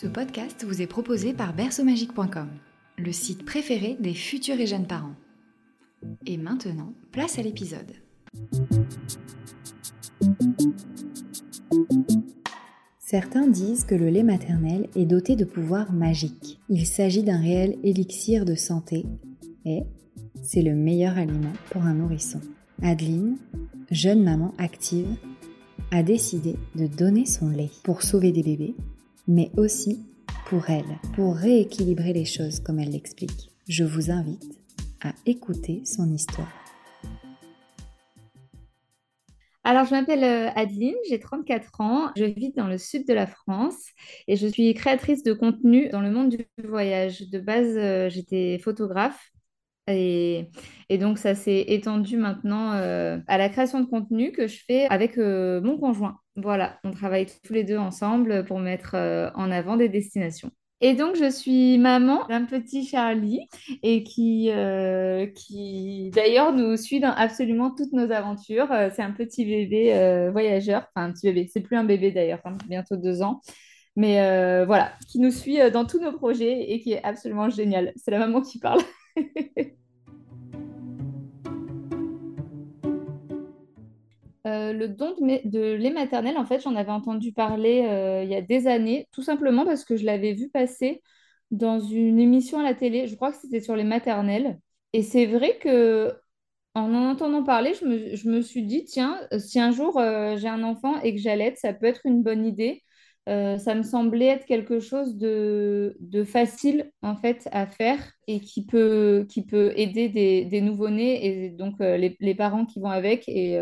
Ce podcast vous est proposé par berceaumagique.com, le site préféré des futurs et jeunes parents. Et maintenant, place à l'épisode. Certains disent que le lait maternel est doté de pouvoirs magiques. Il s'agit d'un réel élixir de santé et c'est le meilleur aliment pour un nourrisson. Adeline, jeune maman active, a décidé de donner son lait pour sauver des bébés, mais aussi pour elle, pour rééquilibrer les choses comme elle l'explique. Je vous invite à écouter son histoire. Alors, je m'appelle euh, Adeline, j'ai 34 ans, je vis dans le sud de la France et je suis créatrice de contenu dans le monde du voyage. De base, euh, j'étais photographe et, donc ça s'est étendu maintenant euh, à la création de contenu que je fais avec mon conjoint. Voilà, on travaille tous les deux ensemble pour mettre en avant des destinations. Et donc, je suis maman d'un petit Charlie et qui, euh, qui d'ailleurs, nous suit dans absolument toutes nos aventures. Euh, c'est un petit bébé euh, voyageur, enfin un petit bébé, c'est plus un bébé d'ailleurs, hein, bientôt deux ans. Mais voilà, qui nous suit dans tous nos projets et qui est absolument génial. C'est la maman qui parle. Euh, le don de, lait maternel, en fait, j'en avais entendu parler euh, il y a des années, tout simplement parce que je l'avais vu passer dans une émission à la télé. Je crois que c'était sur les maternelles. Et c'est vrai que en en entendant parler, je me, suis dit, tiens, si un jour euh, j'ai un enfant et que j'allaite, ça peut être une bonne idée. Ça me semblait être quelque chose de, facile en fait à faire et qui peut, aider des, des nouveau-nés et donc les, les, parents qui vont avec. Et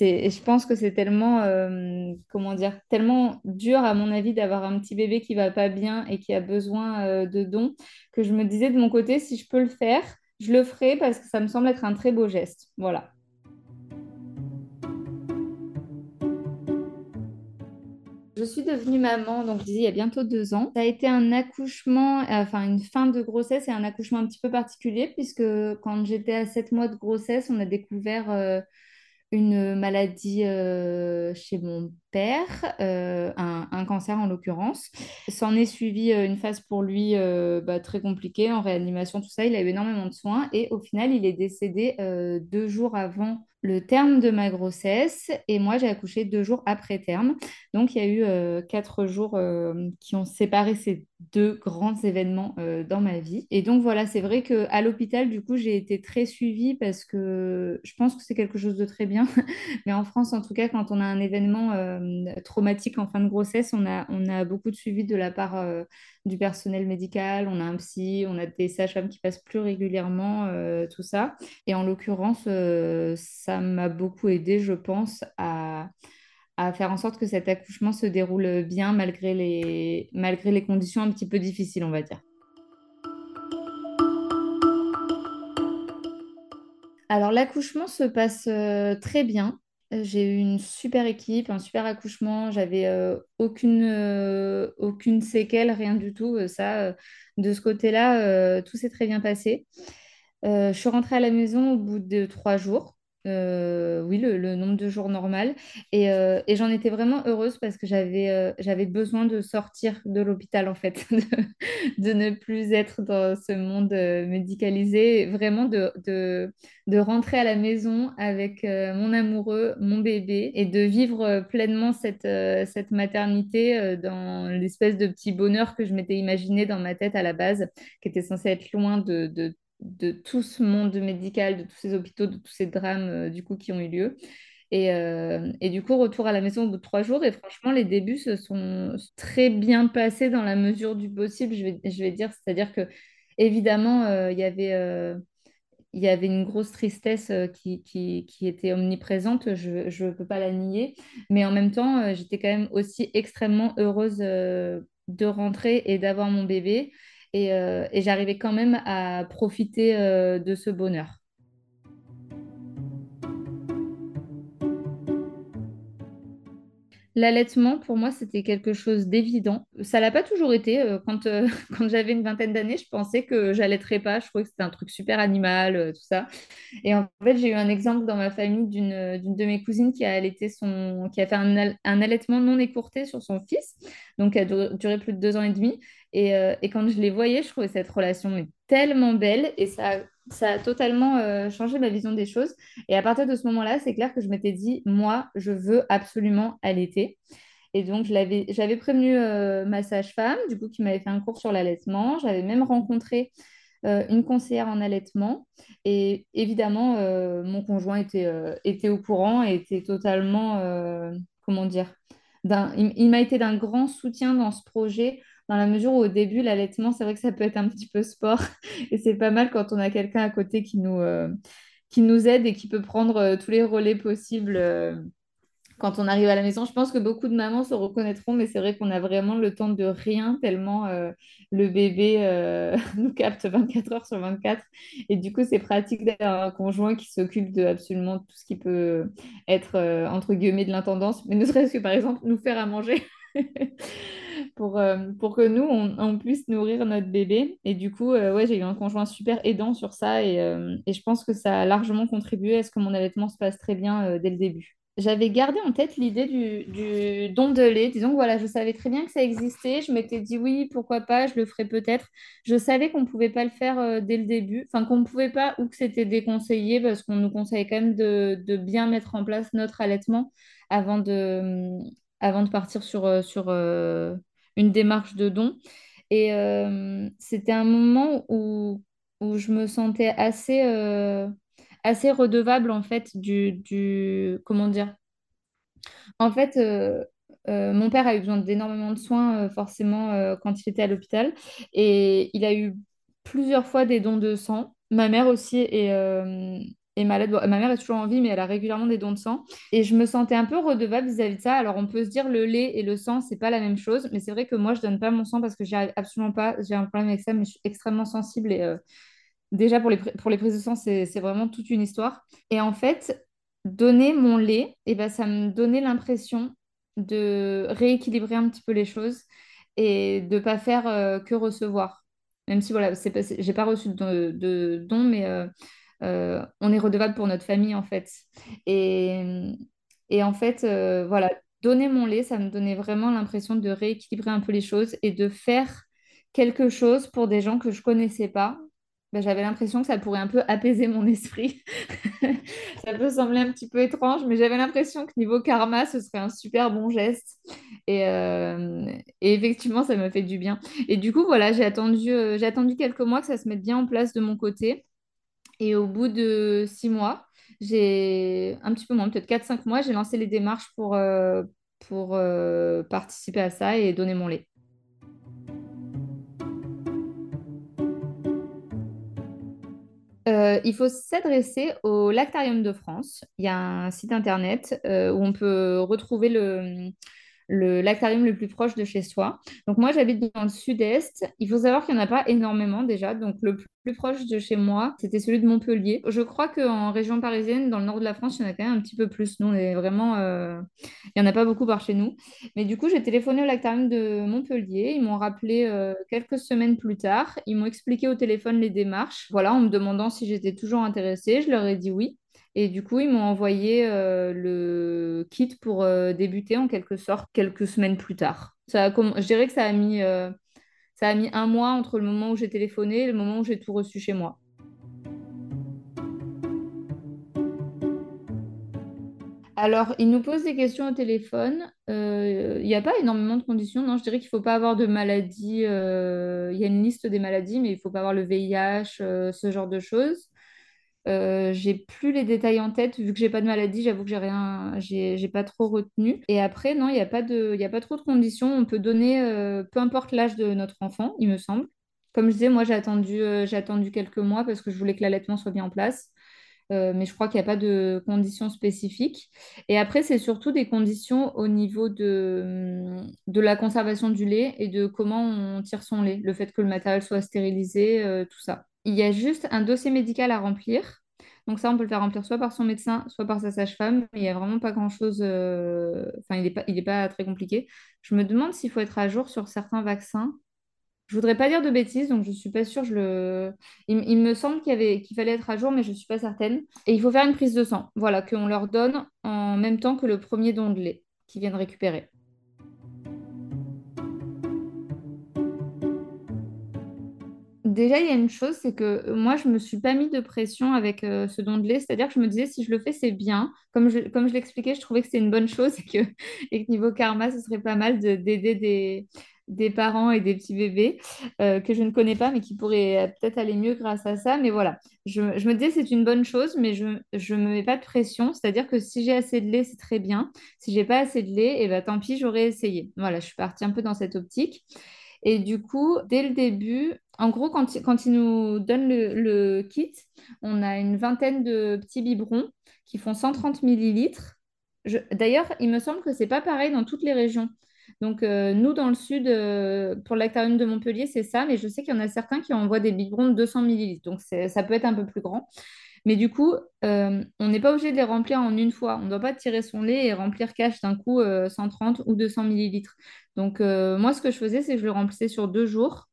je pense que c'est tellement, euh, comment dire, tellement dur à mon avis d'avoir un petit bébé qui va pas bien et qui a besoin euh, de dons que je me disais de mon côté, si je peux le faire, je le ferai parce que ça me semble être un très beau geste. Voilà. Je suis devenue maman, donc je disais il y a bientôt deux ans. Ça a été un accouchement, enfin une fin de grossesse et un accouchement un petit peu particulier puisque quand j'étais à sept mois de grossesse, on a découvert euh, une maladie euh, chez mon père, euh, un, cancer en l'occurrence. S'en est suivi une phase pour lui bah, très compliquée, en réanimation, tout ça. Il a eu énormément de soins et au final, il est décédé deux jours avant le terme de ma grossesse et moi j'ai accouché deux jours après terme. Donc il y a eu euh, quatre jours euh, qui ont séparé ces deux grands événements euh, dans ma vie. Et donc voilà, c'est vrai qu'à l'hôpital, du coup, j'ai été très suivie parce que je pense que c'est quelque chose de très bien. Mais en France, en tout cas, quand on a un événement traumatique en fin de grossesse, on a, on a beaucoup de suivi de la part du personnel médical, on a un psy, on a des sages-femmes qui passent plus régulièrement, tout ça. Et en l'occurrence, ça m'a beaucoup aidé, je pense, à, faire en sorte que cet accouchement se déroule bien malgré les, malgré les conditions un petit peu difficiles, on va dire. Alors l'accouchement se passe euh, très bien. J'ai eu une super équipe, un super accouchement. J'avais euh, aucune, euh, aucune séquelle, rien du tout. Ça, de ce côté-là, tout s'est très bien passé. je suis rentrée à la maison au bout de trois jours. Euh, oui, le, nombre de jours normal. Euh, et, j'en étais vraiment heureuse parce que j'avais euh, besoin de sortir de l'hôpital, en fait, de, ne plus être dans ce monde médicalisé, vraiment de, de, rentrer à la maison avec mon amoureux, mon bébé, et de vivre pleinement cette, cette maternité dans l'espèce de petit bonheur que je m'étais imaginé dans ma tête à la base, qui était censé être loin de, de de tout ce monde médical, de tous ces hôpitaux, de tous ces drames euh, du coup qui ont eu lieu. Et, euh, et, du coup, retour à la maison au bout de trois jours. Et franchement, les débuts se sont très bien passés dans la mesure du possible, je vais, je vais dire. C'est-à-dire que, évidemment, euh, il y avait y avait une grosse tristesse qui, qui, qui était omniprésente, je ne peux pas la nier, mais en même temps, j'étais quand même aussi extrêmement heureuse de rentrer et d'avoir mon bébé. Et, euh, et j'arrivais quand même à profiter euh, de ce bonheur. L'allaitement, pour moi, c'était quelque chose d'évident. Ça l'a pas toujours été. euh, Quand, quand j'avais une vingtaine d'années, je pensais que j'allaiterais pas. Je trouvais que c'était un truc super animal, tout ça. Et en fait, j'ai eu un exemple dans ma famille d'une de mes cousines qui a allaité son, qui a fait un, al- un allaitement non écourté sur son fils, donc qui a duré plus de deux ans et demi. Et, euh, et quand je les voyais, je trouvais cette relation tellement belle et ça, ça a totalement euh, changé ma vision des choses. Et à partir de ce moment-là, c'est clair que je m'étais dit, moi, je veux absolument allaiter. Et donc, j'avais prévenu euh, ma sage-femme, du coup, qui m'avait fait un cours sur l'allaitement. J'avais même rencontré une conseillère en allaitement. Et évidemment, mon conjoint était, était au courant et était totalement, comment dire, il, il m'a été d'un grand soutien dans ce projet, dans la mesure où au début, l'allaitement, c'est vrai que ça peut être un petit peu sport. Et c'est pas mal quand on a quelqu'un à côté qui nous, euh, qui nous aide et qui peut prendre euh, tous les relais possibles. euh, quand on arrive à la maison, je pense que beaucoup de mamans se reconnaîtront, mais c'est vrai qu'on a vraiment le temps de rien tellement le bébé nous capte 24 heures sur 24. Et du coup, c'est pratique d'avoir un conjoint qui s'occupe de absolument tout ce qui peut être, entre guillemets, de l'intendance, mais ne serait-ce que, par exemple, nous faire à manger. Pour, euh, pour que nous, on, puisse nourrir notre bébé. Et du coup, euh, ouais, j'ai eu un conjoint super aidant sur ça et, euh, et je pense que ça a largement contribué à ce que mon allaitement se passe très bien dès le début j'avais gardé en tête l'idée du, du don de lait. Disons que voilà, je savais très bien que ça existait. Je m'étais dit oui, pourquoi pas, je le ferais peut-être. Je savais qu'on ne pouvait pas le faire dès le début, enfin qu'on ne pouvait pas ou que c'était déconseillé parce qu'on nous conseillait quand même de, de bien mettre en place notre allaitement avant de, avant de partir sur, euh, sur euh, une démarche de don. Et euh, c'était un moment où, où je me sentais assez... assez redevable en fait du, du comment dire? En fait mon père a eu besoin d'énormément de soins forcément quand il était à l'hôpital. Et il a eu plusieurs fois des dons de sang. Ma mère aussi euh, est ma mère est toujours en vie mais elle a régulièrement des dons de sang et je me sentais un peu redevable vis-à-vis de ça alors on peut se dire le lait et le sang c'est pas la même chose mais c'est vrai que moi je donne pas mon sang parce que j'y arrive absolument pas j'ai un problème avec ça mais je suis extrêmement sensible et euh, Déjà, pour les, pour les prises de sang, c'est vraiment toute une histoire. Et en fait, donner mon lait, eh ben, ça me donnait l'impression de rééquilibrer un petit peu les choses et de pas faire euh, que recevoir. Même si, voilà, j'ai pas reçu de, de dons, mais euh, euh, on est redevable pour notre famille, en fait. Et, et en fait, euh, voilà, donner mon lait, ça me donnait vraiment l'impression de rééquilibrer un peu les choses et de faire quelque chose pour des gens que je connaissais pas ben, j'avais l'impression que ça pourrait un peu apaiser mon esprit. Ça peut sembler un petit peu étrange, mais j'avais l'impression que niveau karma, ce serait un super bon geste. Et, euh, effectivement, ça me fait du bien. Et du coup, voilà, j'ai attendu, j'ai attendu quelques mois que ça se mette bien en place de mon côté. Et au bout de six mois, j'ai un petit peu moins, peut-être quatre cinq mois, j'ai lancé les démarches pour, euh, pour euh, participer à ça et donner mon lait. Euh, il faut s'adresser au Lactarium de France. Il y a un site internet où on peut retrouver le, le lactarium le plus proche de chez soi. Donc moi, j'habite dans le sud-est. Il faut savoir qu'il n'y en a pas énormément déjà. Donc le plus proche de chez moi, c'était celui de Montpellier. Je crois qu'en région parisienne, dans le nord de la France, il y en a quand même un petit peu plus. Nous, on est vraiment... euh, Il n'y en a pas beaucoup par chez nous. Mais du coup, j'ai téléphoné au lactarium de Montpellier. Ils m'ont rappelé euh, quelques semaines plus tard. Ils m'ont expliqué au téléphone les démarches. Voilà, en me demandant si j'étais toujours intéressée. Je leur ai dit oui. Et du coup, ils m'ont envoyé euh, le kit pour euh, débuter en quelque sorte quelques semaines plus tard. Ça a Je dirais que ça a mis, euh, ça a mis un mois entre le moment où j'ai téléphoné et le moment où j'ai tout reçu chez moi. Alors, ils nous posent des questions au téléphone. Il n'y a pas énormément de conditions. Non, je dirais qu'il ne faut pas avoir de maladie. Il y a une liste des maladies, mais il ne faut pas avoir le VIH, ce genre de choses. Euh, j'ai plus les détails en tête, vu que j'ai pas de maladie, j'avoue que j'ai rien, j'ai pas trop retenu. Et après, non, il n'y a pas de, y a pas trop de conditions. On peut donner, euh, peu importe l'âge de notre enfant, il me semble. Comme je disais, moi j'ai attendu, euh, j'ai attendu quelques mois parce que je voulais que l'allaitement soit bien en place. mais je crois qu'il n'y a pas de conditions spécifiques. Et après, c'est surtout des conditions au niveau de, de la conservation du lait et de comment on tire son lait, le fait que le matériel soit stérilisé, tout ça. Il y a juste un dossier médical à remplir. Donc ça, on peut le faire remplir soit par son médecin, soit par sa sage-femme. Il n'y a vraiment pas grand-chose. euh, Enfin, il n'est pas, pas très compliqué. Je me demande s'il faut être à jour sur certains vaccins. Je voudrais pas dire de bêtises, donc je suis pas sûre. Il, me semble qu'il fallait être à jour, mais je suis pas certaine. Et il faut faire une prise de sang. Voilà, qu'on leur donne en même temps que le premier don de lait qu'ils viennent récupérer. Déjà, il y a une chose, c'est que moi, je ne me suis pas mis de pression avec euh, ce don de lait. C'est-à-dire que je me disais, si je le fais, c'est bien. Comme je, comme je l'expliquais, je trouvais que c'était une bonne chose et que, niveau karma, ce serait pas mal de- d'aider des, des parents et des petits bébés euh, que je ne connais pas, mais qui pourraient euh, peut-être aller mieux grâce à ça. Mais voilà, je, je me disais, c'est une bonne chose, mais je ne me mets pas de pression. C'est-à-dire que si j'ai assez de lait, c'est très bien. Si j'ai pas assez de lait, et ben, tant pis, j'aurais essayé. Voilà, je suis partie un peu dans cette optique. Et du coup, dès le début, en gros, quand, il- quand ils nous donnent le, kit, on a une vingtaine de petits biberons qui font 130 millilitres. D'ailleurs, il me semble que c'est pas pareil dans toutes les régions. Donc, euh, nous, dans le sud, euh, pour l'Actarium de Montpellier, c'est ça, mais je sais qu'il y en a certains qui envoient des biberons de 200 millilitres. Donc, ça peut être un peu plus grand. Mais du coup, euh, on n'est pas obligé de les remplir en une fois. On ne doit pas tirer son lait et remplir cash d'un coup euh, 130 ou 200 millilitres. Donc, euh, moi, ce que je faisais, c'est que je le remplissais sur deux jours.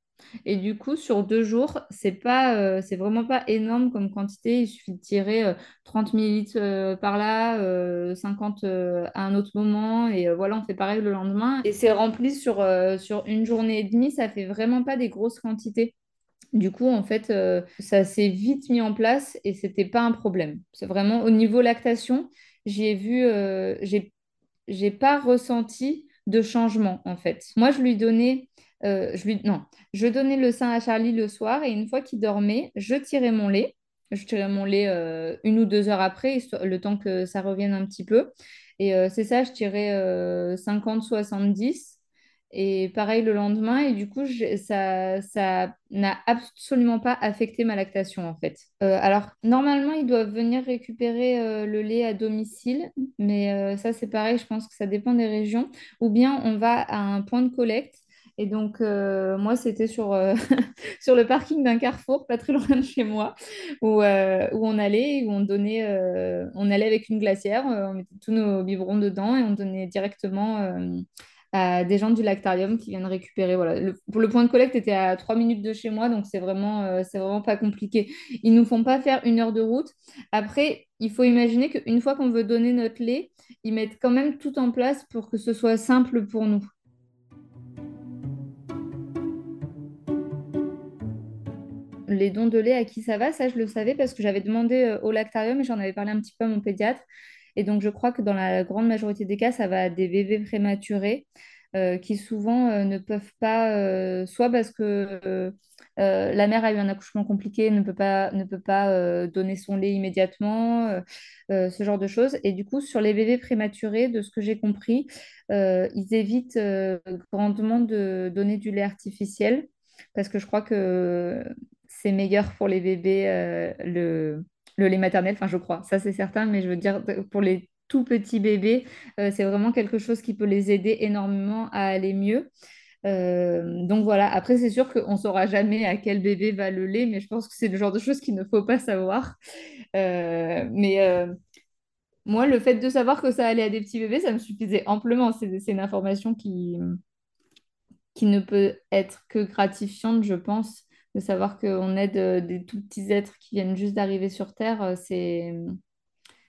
Et du coup, sur deux jours, c'est pas, euh, vraiment pas énorme comme quantité. Il suffit de tirer euh, 30 millilitres euh, par là, euh, 50 euh, à un autre moment. Et euh, voilà, on fait pareil le lendemain. Et c'est rempli sur, euh, sur une journée et demie. Ça fait vraiment pas des grosses quantités. Du coup, en fait, euh, ça s'est vite mis en place et c'était pas un problème. C'est vraiment au niveau lactation, j'ai vu, euh, j'ai, pas ressenti de changement en fait. Moi, je lui donnais, euh, je lui, non, je donnais le sein à Charlie le soir et une fois qu'il dormait, je tirais mon lait. Je tirais mon lait euh, une ou deux heures après, le temps que ça revienne un petit peu. Et c'est ça, je tirais euh, 50-70. Et pareil le lendemain, et du coup, ça, ça n'a absolument pas affecté ma lactation en fait. Euh, alors, normalement, ils doivent venir récupérer euh, le lait à domicile, mais euh, ça, c'est pareil, je pense que ça dépend des régions. Ou bien on va à un point de collecte. Et donc, moi, c'était sur, sur le parking d'un carrefour, pas très loin de chez moi, où, où on allait, où on donnait, on allait avec une glacière, on mettait tous nos biberons dedans et on donnait directement. Des gens du lactarium qui viennent récupérer. Voilà. Le, pour le point de collecte était à trois minutes de chez moi, donc c'est vraiment, euh, vraiment pas compliqué. Ils nous font pas faire une heure de route. Après, il faut imaginer qu'une fois qu'on veut donner notre lait, ils mettent quand même tout en place pour que ce soit simple pour nous. Les dons de lait, à qui ça va, ça je le savais parce que j'avais demandé euh, au lactarium et j'en avais parlé un petit peu à mon pédiatre. Et donc je crois que dans la grande majorité des cas, ça va à des bébés prématurés euh, qui souvent euh, ne peuvent pas, euh, soit parce que la mère a eu un accouchement compliqué, ne peut pas, ne peut pas donner son lait immédiatement, ce genre de choses. Et du coup, sur les bébés prématurés, de ce que j'ai compris, ils évitent grandement de donner du lait artificiel parce que je crois que c'est meilleur pour les bébés, le lait maternel, enfin je crois, ça c'est certain, mais je veux dire, pour les tout petits bébés, euh, c'est vraiment quelque chose qui peut les aider énormément à aller mieux. Euh, donc voilà, après c'est sûr qu'on ne saura jamais à quel bébé va le lait, mais je pense que c'est le genre de choses qu'il ne faut pas savoir. Euh, mais moi, le fait de savoir que ça allait à des petits bébés, ça me suffisait amplement. C'est une information qui, qui ne peut être que gratifiante, je pense, de savoir qu'on aide euh, des tout petits êtres qui viennent juste d'arriver sur Terre, euh,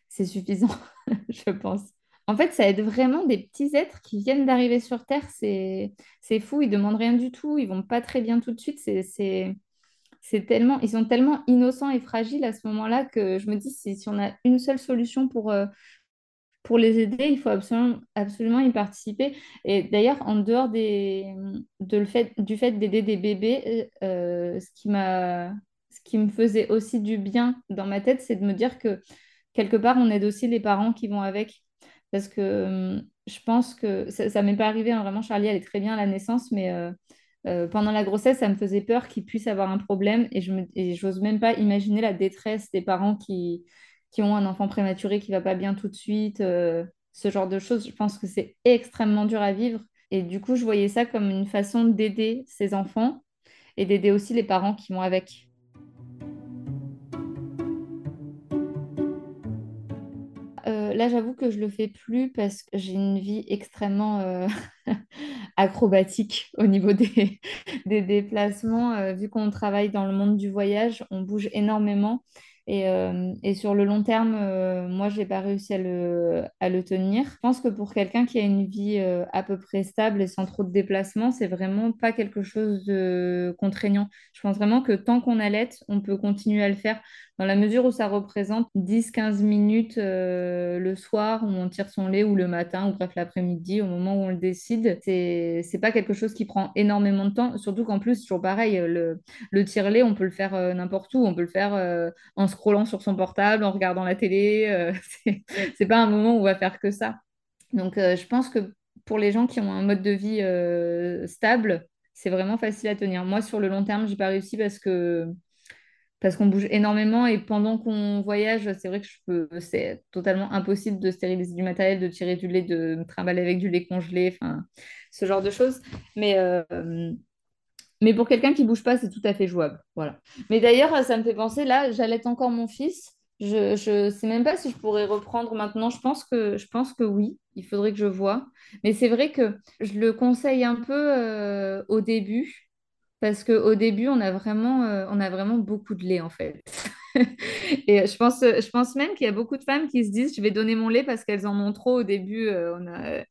c'est suffisant, je pense. En fait, ça aide vraiment des petits êtres qui viennent d'arriver sur Terre. C'est fou, ils demandent rien du tout, ils vont pas très bien tout de suite. C'est tellement, ils sont tellement innocents et fragiles à ce moment-là que je me dis si, si on a une seule solution pour, euh, pour les aider, il faut absolument, absolument y participer. Et d'ailleurs, en dehors de le fait, du fait d'aider des bébés, euh, ce qui m'a, ce qui me faisait aussi du bien dans ma tête, c'est de me dire que quelque part, on aide aussi les parents qui vont avec. Parce que je pense que ça, ça m'est pas arrivé, hein, vraiment, Charlie, elle est très bien à la naissance, mais euh, euh, pendant la grossesse, ça me faisait peur qu'il puisse avoir un problème et je j'ose même pas imaginer la détresse des parents qui qui ont un enfant prématuré qui va pas bien tout de suite, ce genre de choses. Je pense que c'est extrêmement dur à vivre. Et du coup, je voyais ça comme une façon d'aider ces enfants et d'aider aussi les parents qui vont avec. Euh, là, j'avoue que je le fais plus parce que j'ai une vie extrêmement euh, acrobatique au niveau des, déplacements. Euh, vu qu'on travaille dans le monde du voyage, on bouge énormément. Euh, et, sur le long terme, euh, moi, je n'ai pas réussi à le, tenir. Je pense que pour quelqu'un qui a une vie euh, à peu près stable et sans trop de déplacements, c'est vraiment pas quelque chose de contraignant. Je pense vraiment que tant qu'on allait, on peut continuer à le faire dans la mesure où ça représente 10-15 minutes le soir où on tire son lait ou le matin ou bref l'après-midi au moment où on le décide. C'est, c'est pas quelque chose qui prend énormément de temps, surtout qu'en plus, toujours pareil, le, le tire-lait, on peut le faire n'importe où. On peut le faire en scrollant sur son portable, en regardant la télé. Euh, c'est pas un moment où on va faire que ça. Donc, euh, je pense que pour les gens qui ont un mode de vie euh, stable, c'est vraiment facile à tenir. Moi, sur le long terme, j'ai pas réussi parce que parce qu'on bouge énormément et pendant qu'on voyage, c'est vrai que c'est totalement impossible de stériliser du matériel, de tirer du lait, de me trimballer avec du lait congelé, enfin, ce genre de choses. Mais mais pour quelqu'un qui bouge pas, c'est tout à fait jouable. Voilà. Mais d'ailleurs, ça me fait penser, là, j'allais encore mon fils. Je ne sais même pas si je pourrais reprendre maintenant. Je pense que, je pense que oui, il faudrait que je vois. Mais c'est vrai que je le conseille un peu euh, au début, parce qu'au début, on a, vraiment, euh, on a vraiment beaucoup de lait, en fait. Et je pense, je pense même qu'il y a beaucoup de femmes qui se disent, je vais donner mon lait parce qu'elles en ont trop au début. Euh,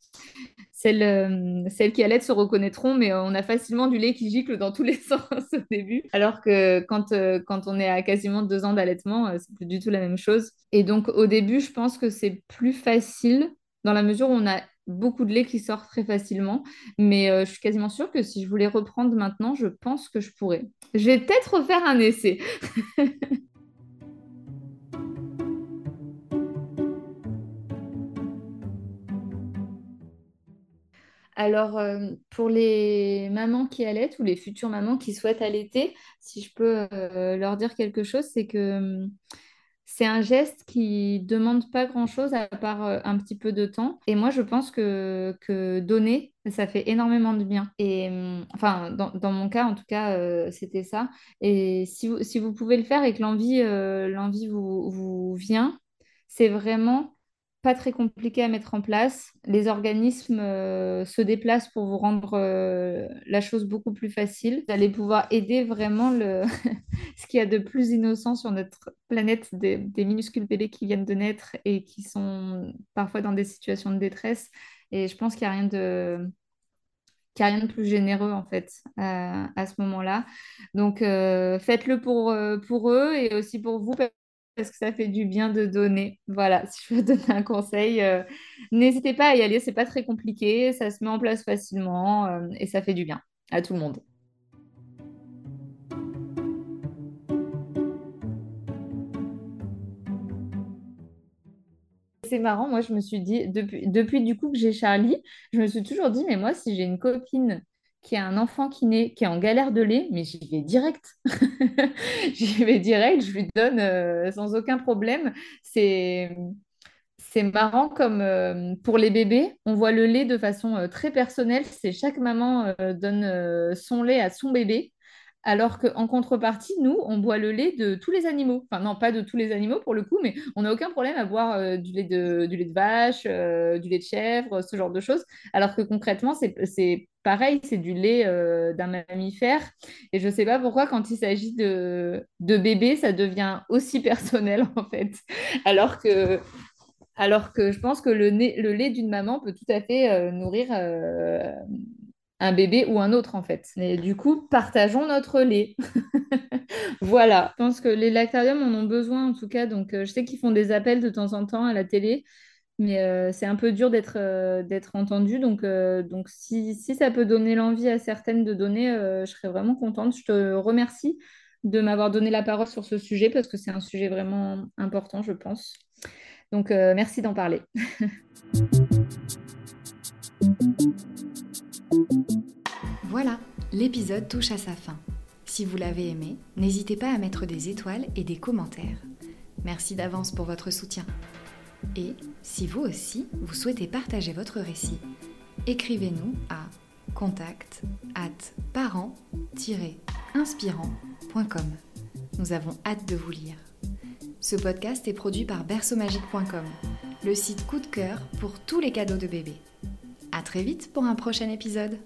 celles, euh, celles qui allaitent se reconnaîtront, mais on a facilement du lait qui gicle dans tous les sens au début. Alors que quand, euh, quand on est à quasiment deux ans d'allaitement, euh, c'est plus du tout la même chose. Et donc au début, je pense que c'est plus facile dans la mesure où on a beaucoup de lait qui sort très facilement. Mais je suis quasiment sûre que si je voulais reprendre maintenant, je pense que je pourrais. Je vais peut-être refaire un essai. Alors, euh, pour les mamans qui allaitent ou les futures mamans qui souhaitent allaiter, si je peux euh, leur dire quelque chose, c'est que hum, c'est un geste qui demande pas grand-chose à part euh, un petit peu de temps. Et moi, je pense que, que donner, ça fait énormément de bien. Et hum, enfin, dans, mon cas, en tout cas, c'était ça. Et si vous, si vous pouvez le faire et que l'envie l'envie vous, vous vient, c'est vraiment pas très compliqué à mettre en place. Les organismes euh, se déplacent pour vous rendre euh, la chose beaucoup plus facile. Vous allez pouvoir aider vraiment le... ce qu'il y a de plus innocent sur notre planète, des, minuscules bébés qui viennent de naître et qui sont parfois dans des situations de détresse. Et je pense qu'il n'y a rien de a rien de plus généreux en fait euh, à ce moment-là. Donc faites-le pour, pour eux et aussi pour vous parce que ça fait du bien de donner. Voilà, si je veux donner un conseil, euh, n'hésitez pas à y aller, c'est pas très compliqué, ça se met en place facilement euh, et ça fait du bien à tout le monde. C'est marrant, moi je me suis dit, depuis, depuis du coup que j'ai Charlie, je me suis toujours dit, mais moi si j'ai une copine qui a un enfant qui naît, qui est en galère de lait, mais j'y vais direct. j'y vais direct, je lui donne euh, sans aucun problème. C'est c'est marrant comme euh, pour les bébés, on voit le lait de façon euh, très personnelle. C'est chaque maman donne son lait à son bébé. Alors qu'en contrepartie, nous, on boit le lait de tous les animaux. Enfin, non, pas de tous les animaux pour le coup, mais on n'a aucun problème à boire euh, du, lait de, du lait de vache, euh, du lait de chèvre, ce genre de choses. Alors que concrètement, c'est pareil, c'est du lait euh, d'un mammifère. Et je ne sais pas pourquoi, quand il s'agit de, de bébés, ça devient aussi personnel, en fait. Alors que, alors que je pense que le, le lait d'une maman peut tout à fait nourrir un bébé ou un autre en fait. Et du coup, partageons notre lait. voilà. Je pense que les lactariums en ont besoin en tout cas. Donc, euh, je sais qu'ils font des appels de temps en temps à la télé, mais euh, c'est un peu dur d'être euh, entendu. Donc, donc si, si, ça peut donner l'envie à certaines de donner, je serais vraiment contente. Je te remercie de m'avoir donné la parole sur ce sujet parce que c'est un sujet vraiment important, je pense. Donc, merci d'en parler. Voilà, l'épisode touche à sa fin. Si vous l'avez aimé, n'hésitez pas à mettre des étoiles et des commentaires. Merci d'avance pour votre soutien. Et si vous aussi, vous souhaitez partager votre récit, écrivez-nous à contact at parent-inspirant.com. Nous avons hâte de vous lire. Ce podcast est produit par berceaumagique.com, le site coup de cœur pour tous les cadeaux de bébé. À très vite pour un prochain épisode.